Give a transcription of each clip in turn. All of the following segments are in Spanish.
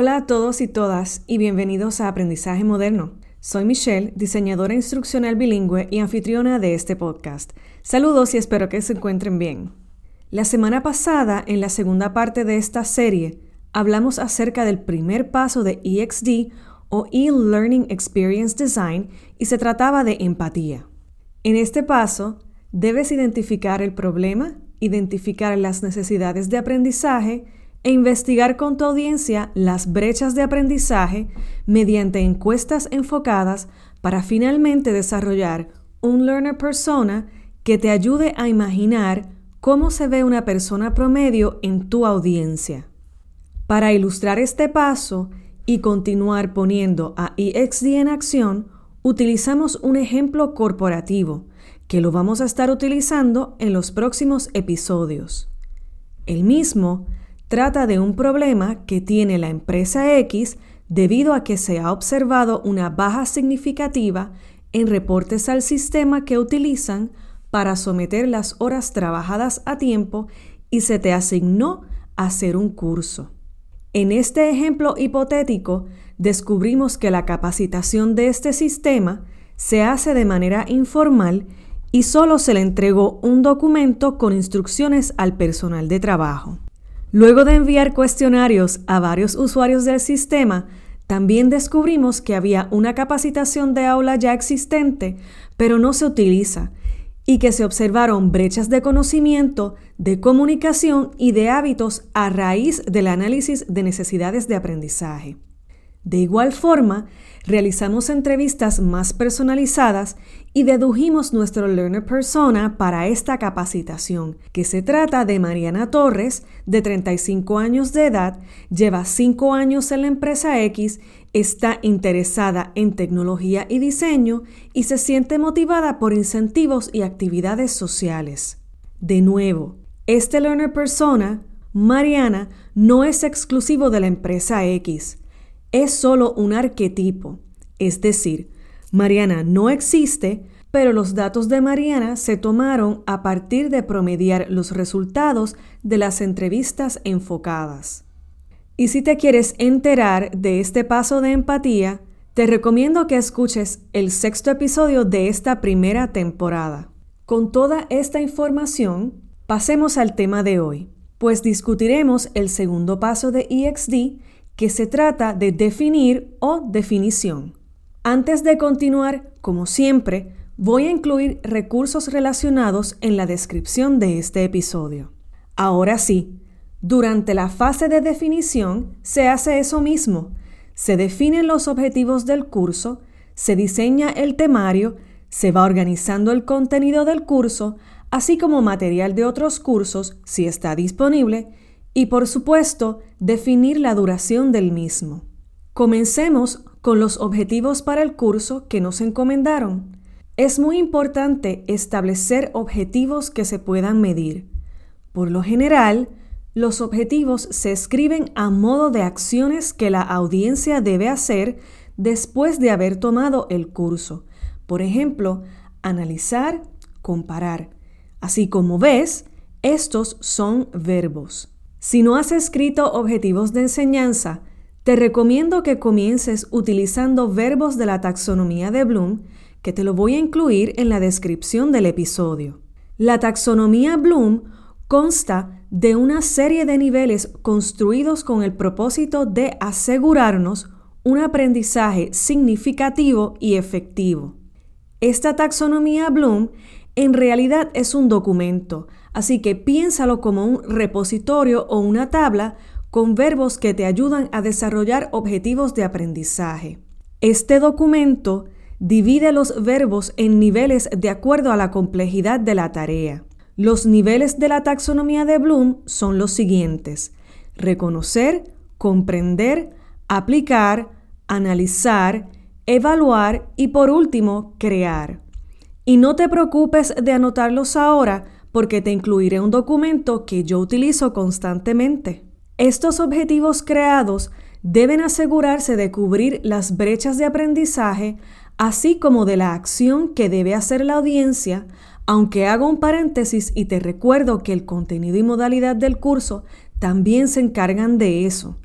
Hola a todos y todas y bienvenidos a Aprendizaje Moderno. Soy Michelle, diseñadora instruccional bilingüe y anfitriona de este podcast. Saludos y espero que se encuentren bien. La semana pasada, en la segunda parte de esta serie, hablamos acerca del primer paso de EXD o E-Learning Experience Design y se trataba de empatía. En este paso, debes identificar el problema, identificar las necesidades de aprendizaje e investigar con tu audiencia las brechas de aprendizaje mediante encuestas enfocadas para finalmente desarrollar un learner persona que te ayude a imaginar cómo se ve una persona promedio en tu audiencia. Para ilustrar este paso y continuar poniendo a EXD en acción, utilizamos un ejemplo corporativo que lo vamos a estar utilizando en los próximos episodios. El mismo trata de un problema que tiene la empresa X debido a que se ha observado una baja significativa en reportes al sistema que utilizan para someter las horas trabajadas a tiempo y se te asignó hacer un curso. En este ejemplo hipotético, descubrimos que la capacitación de este sistema se hace de manera informal y solo se le entregó un documento con instrucciones al personal de trabajo. Luego de enviar cuestionarios a varios usuarios del sistema, también descubrimos que había una capacitación de aula ya existente, pero no se utiliza, y que se observaron brechas de conocimiento, de comunicación y de hábitos a raíz del análisis de necesidades de aprendizaje. De igual forma, realizamos entrevistas más personalizadas y dedujimos nuestro learner persona para esta capacitación, que se trata de Mariana Torres, de 35 años de edad, lleva 5 años en la empresa X, está interesada en tecnología y diseño y se siente motivada por incentivos y actividades sociales. De nuevo, este learner persona, Mariana, no es exclusivo de la empresa X es solo un arquetipo, es decir, Mariana no existe, pero los datos de Mariana se tomaron a partir de promediar los resultados de las entrevistas enfocadas. Y si te quieres enterar de este paso de empatía, te recomiendo que escuches el sexto episodio de esta primera temporada. Con toda esta información, pasemos al tema de hoy, pues discutiremos el segundo paso de EXD que se trata de definir o definición. Antes de continuar, como siempre, voy a incluir recursos relacionados en la descripción de este episodio. Ahora sí, durante la fase de definición se hace eso mismo. Se definen los objetivos del curso, se diseña el temario, se va organizando el contenido del curso, así como material de otros cursos, si está disponible, y por supuesto definir la duración del mismo. Comencemos con los objetivos para el curso que nos encomendaron. Es muy importante establecer objetivos que se puedan medir. Por lo general, los objetivos se escriben a modo de acciones que la audiencia debe hacer después de haber tomado el curso. Por ejemplo, analizar, comparar. Así como ves, estos son verbos. Si no has escrito objetivos de enseñanza, te recomiendo que comiences utilizando verbos de la taxonomía de Bloom, que te lo voy a incluir en la descripción del episodio. La taxonomía Bloom consta de una serie de niveles construidos con el propósito de asegurarnos un aprendizaje significativo y efectivo. Esta taxonomía Bloom en realidad es un documento, así que piénsalo como un repositorio o una tabla con verbos que te ayudan a desarrollar objetivos de aprendizaje. Este documento divide los verbos en niveles de acuerdo a la complejidad de la tarea. Los niveles de la taxonomía de Bloom son los siguientes. Reconocer, comprender, aplicar, analizar, evaluar y por último, crear. Y no te preocupes de anotarlos ahora porque te incluiré un documento que yo utilizo constantemente. Estos objetivos creados deben asegurarse de cubrir las brechas de aprendizaje, así como de la acción que debe hacer la audiencia, aunque hago un paréntesis y te recuerdo que el contenido y modalidad del curso también se encargan de eso.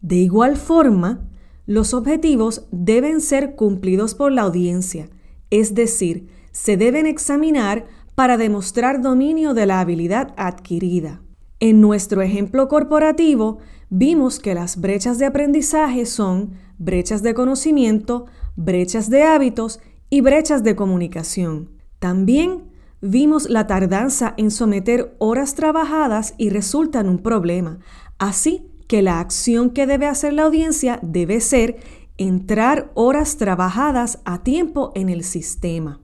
De igual forma, los objetivos deben ser cumplidos por la audiencia, es decir, se deben examinar para demostrar dominio de la habilidad adquirida. En nuestro ejemplo corporativo, vimos que las brechas de aprendizaje son brechas de conocimiento, brechas de hábitos y brechas de comunicación. También vimos la tardanza en someter horas trabajadas y resulta en un problema. Así que la acción que debe hacer la audiencia debe ser entrar horas trabajadas a tiempo en el sistema.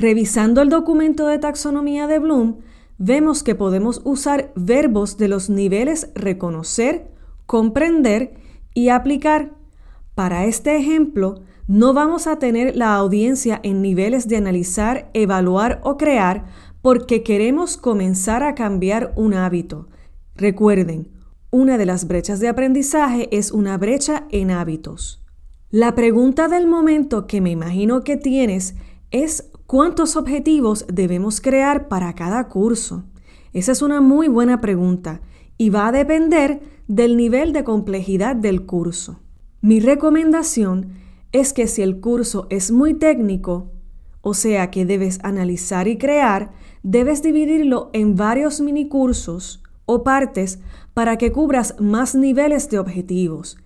Revisando el documento de taxonomía de Bloom, vemos que podemos usar verbos de los niveles reconocer, comprender y aplicar. Para este ejemplo, no vamos a tener la audiencia en niveles de analizar, evaluar o crear porque queremos comenzar a cambiar un hábito. Recuerden, una de las brechas de aprendizaje es una brecha en hábitos. La pregunta del momento que me imagino que tienes es cuántos objetivos debemos crear para cada curso. Esa es una muy buena pregunta y va a depender del nivel de complejidad del curso. Mi recomendación es que si el curso es muy técnico, o sea que debes analizar y crear, debes dividirlo en varios minicursos o partes para que cubras más niveles de objetivos.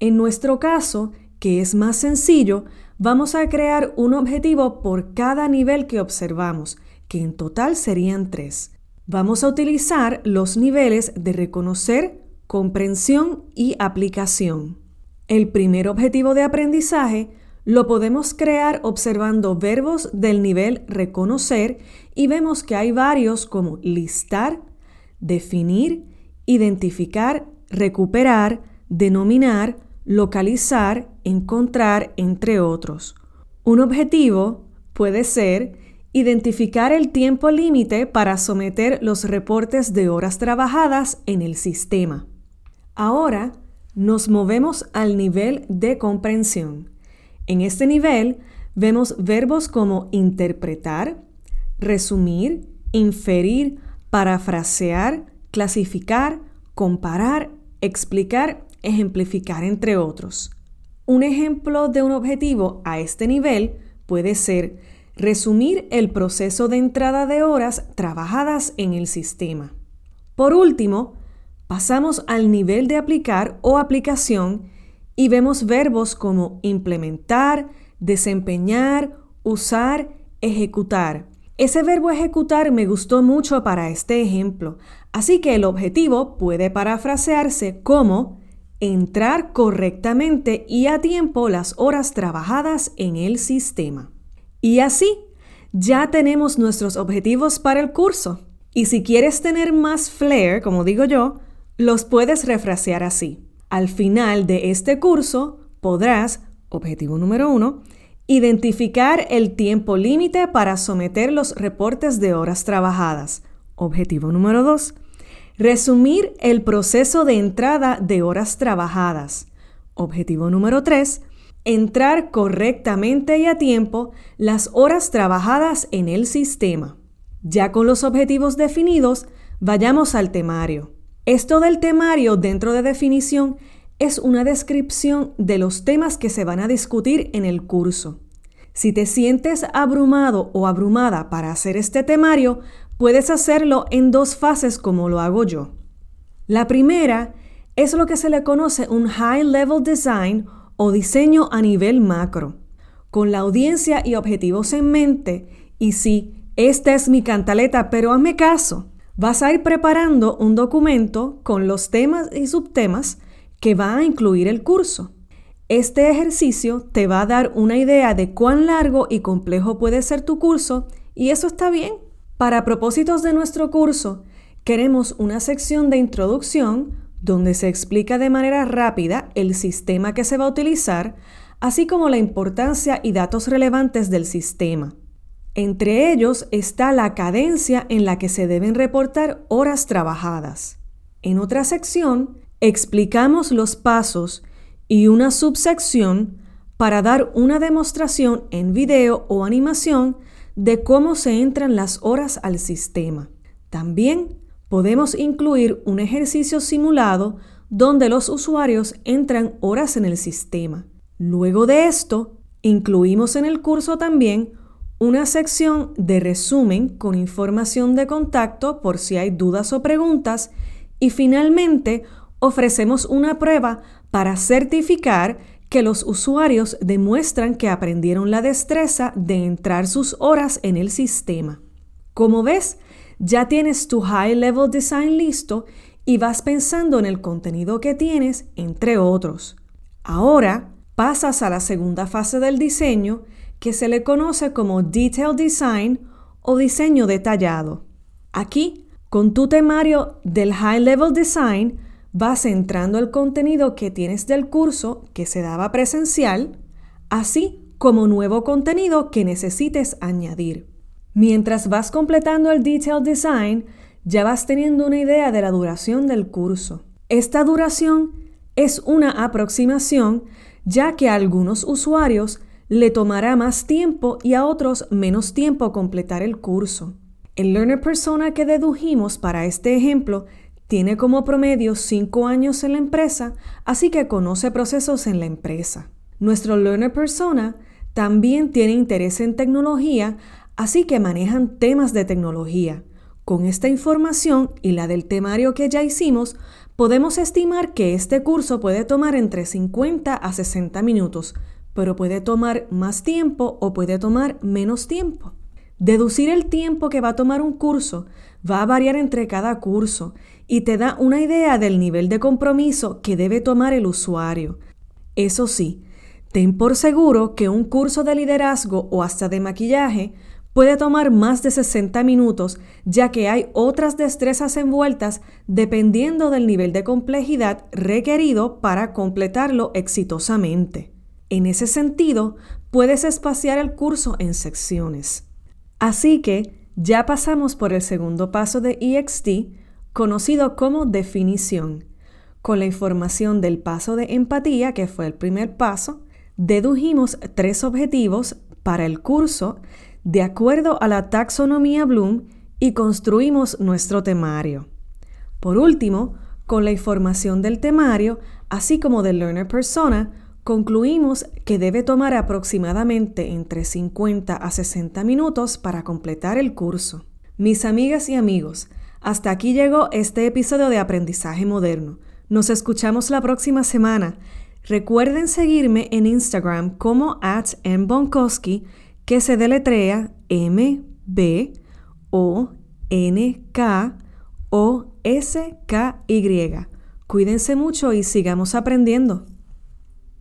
En nuestro caso, que es más sencillo, vamos a crear un objetivo por cada nivel que observamos, que en total serían tres. Vamos a utilizar los niveles de reconocer, comprensión y aplicación. El primer objetivo de aprendizaje lo podemos crear observando verbos del nivel reconocer y vemos que hay varios como listar, definir, identificar, recuperar, denominar, localizar, encontrar, entre otros. Un objetivo puede ser identificar el tiempo límite para someter los reportes de horas trabajadas en el sistema. Ahora nos movemos al nivel de comprensión. En este nivel vemos verbos como interpretar, resumir, inferir, parafrasear, clasificar, comparar, explicar, ejemplificar, entre otros. Un ejemplo de un objetivo a este nivel puede ser resumir el proceso de entrada de horas trabajadas en el sistema. Por último, pasamos al nivel de aplicar o aplicación y vemos verbos como implementar, desempeñar, usar, ejecutar. Ese verbo ejecutar me gustó mucho para este ejemplo, así que el objetivo puede parafrasearse como entrar correctamente y a tiempo las horas trabajadas en el sistema. Y así, ya tenemos nuestros objetivos para el curso. Y si quieres tener más flair, como digo yo, los puedes refrasear así. Al final de este curso podrás, objetivo número uno, Identificar el tiempo límite para someter los reportes de horas trabajadas. Objetivo número 2. Resumir el proceso de entrada de horas trabajadas. Objetivo número 3. Entrar correctamente y a tiempo las horas trabajadas en el sistema. Ya con los objetivos definidos, vayamos al temario. Esto del temario dentro de definición es una descripción de los temas que se van a discutir en el curso. Si te sientes abrumado o abrumada para hacer este temario, puedes hacerlo en dos fases como lo hago yo. La primera es lo que se le conoce un High Level Design o diseño a nivel macro, con la audiencia y objetivos en mente. Y sí, esta es mi cantaleta, pero hazme caso. Vas a ir preparando un documento con los temas y subtemas que va a incluir el curso. Este ejercicio te va a dar una idea de cuán largo y complejo puede ser tu curso y eso está bien. Para propósitos de nuestro curso, queremos una sección de introducción donde se explica de manera rápida el sistema que se va a utilizar, así como la importancia y datos relevantes del sistema. Entre ellos está la cadencia en la que se deben reportar horas trabajadas. En otra sección, explicamos los pasos y una subsección para dar una demostración en video o animación de cómo se entran las horas al sistema. También podemos incluir un ejercicio simulado donde los usuarios entran horas en el sistema. Luego de esto, incluimos en el curso también una sección de resumen con información de contacto por si hay dudas o preguntas y finalmente ofrecemos una prueba para certificar que los usuarios demuestran que aprendieron la destreza de entrar sus horas en el sistema. Como ves, ya tienes tu High Level Design listo y vas pensando en el contenido que tienes, entre otros. Ahora pasas a la segunda fase del diseño, que se le conoce como Detail Design o diseño detallado. Aquí, con tu temario del High Level Design, vas centrando el contenido que tienes del curso que se daba presencial, así como nuevo contenido que necesites añadir. Mientras vas completando el Detail Design, ya vas teniendo una idea de la duración del curso. Esta duración es una aproximación ya que a algunos usuarios le tomará más tiempo y a otros menos tiempo completar el curso. El learner persona que dedujimos para este ejemplo tiene como promedio 5 años en la empresa, así que conoce procesos en la empresa. Nuestro learner persona también tiene interés en tecnología, así que manejan temas de tecnología. Con esta información y la del temario que ya hicimos, podemos estimar que este curso puede tomar entre 50 a 60 minutos, pero puede tomar más tiempo o puede tomar menos tiempo. Deducir el tiempo que va a tomar un curso va a variar entre cada curso y te da una idea del nivel de compromiso que debe tomar el usuario. Eso sí, ten por seguro que un curso de liderazgo o hasta de maquillaje puede tomar más de 60 minutos ya que hay otras destrezas envueltas dependiendo del nivel de complejidad requerido para completarlo exitosamente. En ese sentido, puedes espaciar el curso en secciones. Así que ya pasamos por el segundo paso de EXT, conocido como definición. Con la información del paso de empatía, que fue el primer paso, dedujimos tres objetivos para el curso de acuerdo a la taxonomía Bloom y construimos nuestro temario. Por último, con la información del temario, así como del learner persona, concluimos que debe tomar aproximadamente entre 50 a 60 minutos para completar el curso. Mis amigas y amigos, hasta aquí llegó este episodio de Aprendizaje Moderno. Nos escuchamos la próxima semana. Recuerden seguirme en Instagram como at mbonkowski que se deletrea M B O N K O S K Y. Cuídense mucho y sigamos aprendiendo.